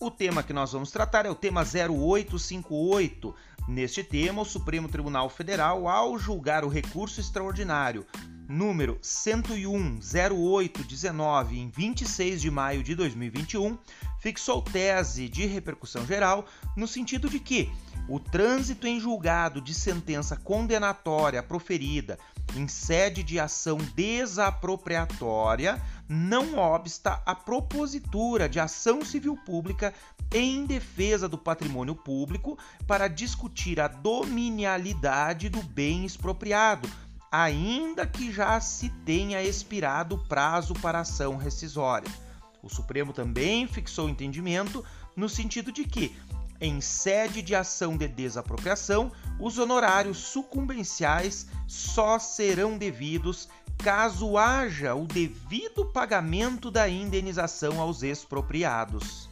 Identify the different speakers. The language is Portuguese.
Speaker 1: O tema que nós vamos tratar é o tema 0858. Neste tema, o Supremo Tribunal Federal, ao julgar o recurso extraordinário número 1010819 em 26 de maio de 2021, fixou tese de repercussão geral no sentido de que o trânsito em julgado de sentença condenatória proferida em sede de ação desapropriatória não obsta a propositura de ação civil pública em defesa do patrimônio público para discutir a dominialidade do bem expropriado, ainda que já se tenha expirado o prazo para ação rescisória. O Supremo também fixou entendimento no sentido de que, em sede de ação de desapropriação, os honorários sucumbenciais só serão devidos caso haja o devido pagamento da indenização aos expropriados.